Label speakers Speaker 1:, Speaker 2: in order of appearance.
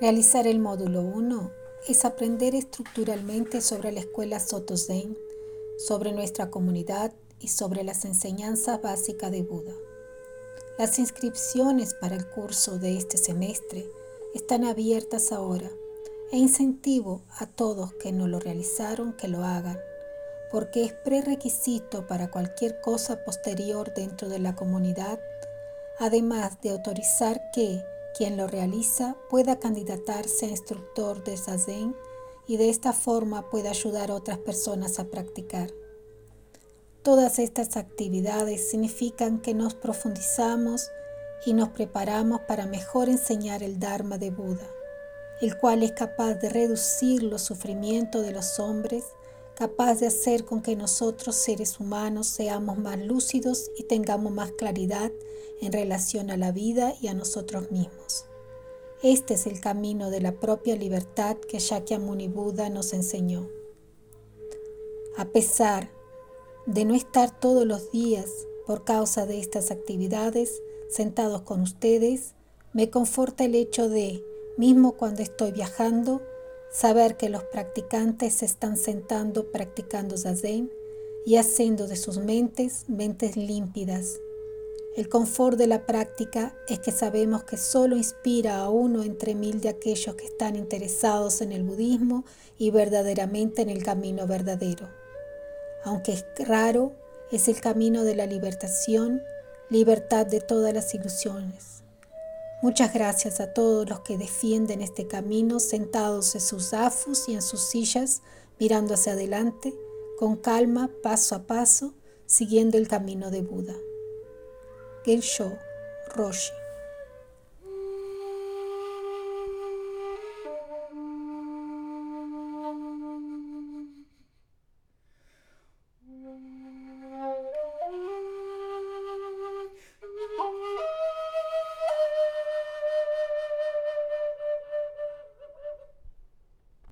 Speaker 1: Realizar el módulo 1 es aprender estructuralmente sobre la escuela Soto Zen, sobre nuestra comunidad y sobre las enseñanzas básicas de Buda. Las inscripciones para el curso de este semestre están abiertas ahora e incentivo a todos que no lo realizaron que lo hagan, porque es prerequisito para cualquier cosa posterior dentro de la comunidad, además de autorizar que quien lo realiza pueda candidatarse a instructor de Zazen y de esta forma pueda ayudar a otras personas a practicar. Todas estas actividades significan que nos profundizamos y nos preparamos para mejor enseñar el Dharma de Buda, el cual es capaz de reducir los sufrimientos de los hombres, capaz de hacer con que nosotros seres humanos seamos más lúcidos y tengamos más claridad en relación a la vida y a nosotros mismos. Este es el camino de la propia libertad que Shakyamuni Buda nos enseñó. A pesar de no estar todos los días por causa de estas actividades sentados con ustedes, me conforta el hecho de, mismo cuando estoy viajando, saber que los practicantes se están sentando practicando zazen y haciendo de sus mentes mentes límpidas el confort de la práctica es que sabemos que solo inspira a uno entre mil de aquellos que están interesados en el budismo y verdaderamente en el camino verdadero. Aunque es raro, es el camino de la libertación, libertad de todas las ilusiones. Muchas gracias a todos los que defienden este camino sentados en sus afus y en sus sillas, mirando hacia adelante, con calma, paso a paso, siguiendo el camino de Buda. Gensho Roshi.